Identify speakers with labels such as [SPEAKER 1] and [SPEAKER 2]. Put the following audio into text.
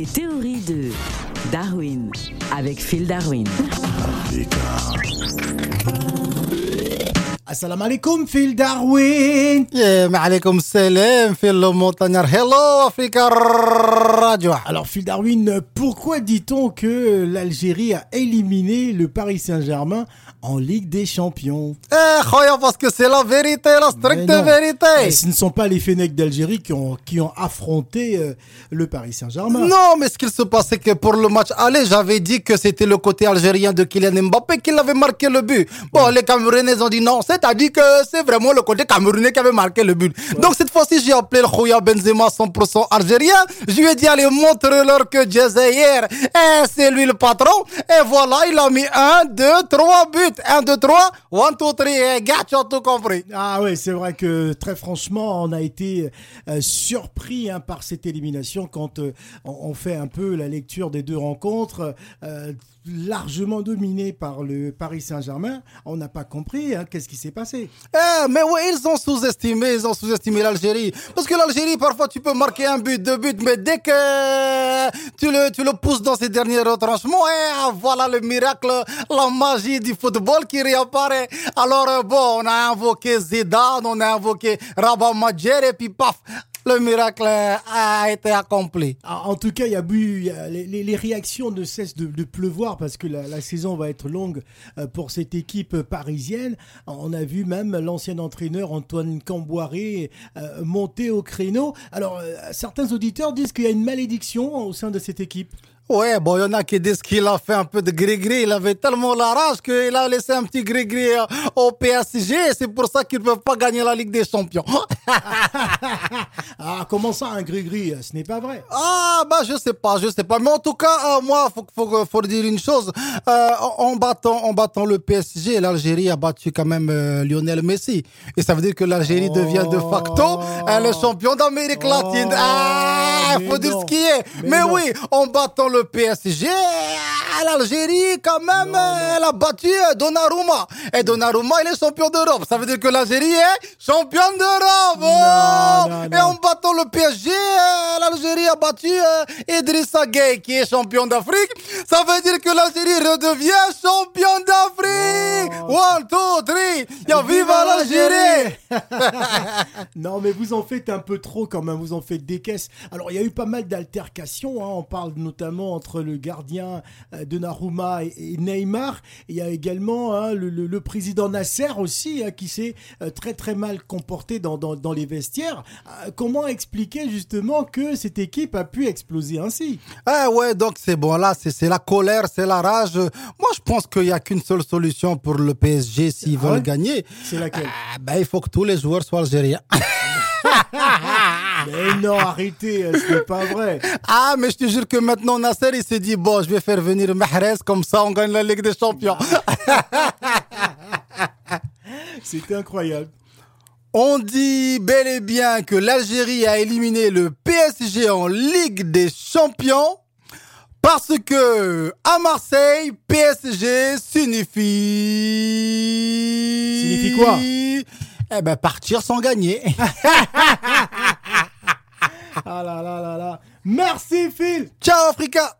[SPEAKER 1] Les théories de Darwin avec Phil Darwin.
[SPEAKER 2] Assalamu alaikum, Phil Darwin.
[SPEAKER 3] Yeah, alaikum salam, Phil le montagnard. Hello, Africa Radio.
[SPEAKER 2] Alors, Phil Darwin, pourquoi dit-on que l'Algérie a éliminé le Paris Saint-Germain en Ligue des Champions?
[SPEAKER 3] Eh, khoya, parce que c'est la vérité, la stricte vérité.
[SPEAKER 2] Ce ne sont pas les Fennecs d'Algérie qui ont, qui ont affronté euh, le Paris Saint-Germain.
[SPEAKER 3] Non, mais ce qu'il se passait que pour le match aller, j'avais dit que c'était le côté algérien de Kylian Mbappé qui avait marqué le but. Bon, les Camerounais ont dit non, c'est-à-dire que c'est vraiment le côté camerounais qui avait marqué le but. Donc cette fois-ci, j'ai appelé le Khoya Benzema 100% algérien. Je lui ai dit, allez, montre-leur que Jazair, c'est lui le patron. Et voilà, il a mis un, deux, trois buts. Un, deux, trois, one, two, three. Et gars, tu as tout compris.
[SPEAKER 2] Ah ouais, c'est vrai que très franchement, on a été euh, surpris hein, par cette élimination quand euh, on, fait un peu la lecture des deux rencontres, euh, largement dominées par le Paris Saint-Germain. On n'a pas compris hein, qu'est-ce qui s'est passé.
[SPEAKER 3] Eh, mais oui, ils ont sous-estimé, ils ont sous-estimé l'Algérie. Parce que l'Algérie, parfois, tu peux marquer un but, deux buts, mais dès que tu le, tu le pousses dans ses derniers retranchements, eh, voilà le miracle, la magie du football qui réapparaît. Alors, euh, bon, on a invoqué Zidane, on a invoqué Rabat Madjer, et puis paf, le miracle a été accompli.
[SPEAKER 2] En tout cas, il y a bu, les, réactions ne cessent de, de pleuvoir parce que la, la saison va être longue euh, pour cette équipe parisienne. On a vu même l'ancien entraîneur Antoine Camboiré euh, monter au créneau. Alors, euh, certains auditeurs disent qu'il y a une malédiction au sein de cette équipe.
[SPEAKER 3] Ouais, bon, il y en a qui disent qu'il a fait un peu de gris-gris. Il avait tellement la rage qu'il a laissé un petit gris-gris euh, au PSG. C'est pour ça qu'ils ne peuvent pas gagner la Ligue des Champions.
[SPEAKER 2] Ah, comment ça, un gris-gris? Ce n'est pas vrai.
[SPEAKER 3] Ah, bah, je sais pas, je sais pas. Mais en tout cas, euh, moi, faut, faut, faut dire une chose. Euh, en battant, en battant le PSG, l'Algérie a battu quand même euh, Lionel Messi. Et ça veut dire que l'Algérie
[SPEAKER 2] Oh.
[SPEAKER 3] devient de facto le champion d'Amérique latine.
[SPEAKER 2] Oh,
[SPEAKER 3] Ah, faut dire ce qui est.
[SPEAKER 2] Mais
[SPEAKER 3] Mais, oui, en battant le PSG, euh, l'Algérie, quand même, elle a battu Donnarumma. Et Donnarumma, il est champion d'Europe. Ça veut dire que l'Algérie est championne d'Europe. Oh
[SPEAKER 2] non,
[SPEAKER 3] Et en battant le PSG, l'Algérie a battu euh, Idrissa Gueye, qui est champion d'Afrique. Ça veut dire que l'Algérie redevient champion d'Afrique. One, two, three. Ya viva l'Algérie.
[SPEAKER 2] Non, mais vous en faites un peu trop quand même, vous en faites des caisses. Alors, il y a eu pas mal d'altercations, hein. on parle notamment entre le gardien euh, de Naruma et, Neymar. Il y a également hein, le, le- le président Nasser aussi, hein, qui s'est euh, très très mal comporté dans, dans, dans les vestiaires. Euh, comment expliquer justement que cette équipe a pu exploser ainsi?
[SPEAKER 3] Ah ouais, donc c'est bon, là, c'est c'est la colère, c'est la rage. Moi, je pense qu'il n'y a qu'une seule solution pour le PSG s'ils
[SPEAKER 2] Ah
[SPEAKER 3] veulent
[SPEAKER 2] ouais
[SPEAKER 3] gagner.
[SPEAKER 2] C'est laquelle
[SPEAKER 3] Ah, ben, il faut que tous les joueurs soient algériens.
[SPEAKER 2] Mais non, arrêtez, euh, ce n'est pas vrai.
[SPEAKER 3] Ah, mais je te jure que maintenant, Nasser, il s'est dit, bon, je vais faire venir Mahrez, comme ça, on gagne la Ligue des Champions.
[SPEAKER 2] C'était incroyable.
[SPEAKER 3] On dit bel et bien que l'Algérie a éliminé le PSG en Ligue des Champions parce que à Marseille, PSG signifie.
[SPEAKER 2] Signifie quoi?
[SPEAKER 3] Eh ben, partir sans gagner.
[SPEAKER 2] Ah là là là là. Merci Phil
[SPEAKER 3] Ciao, Africa!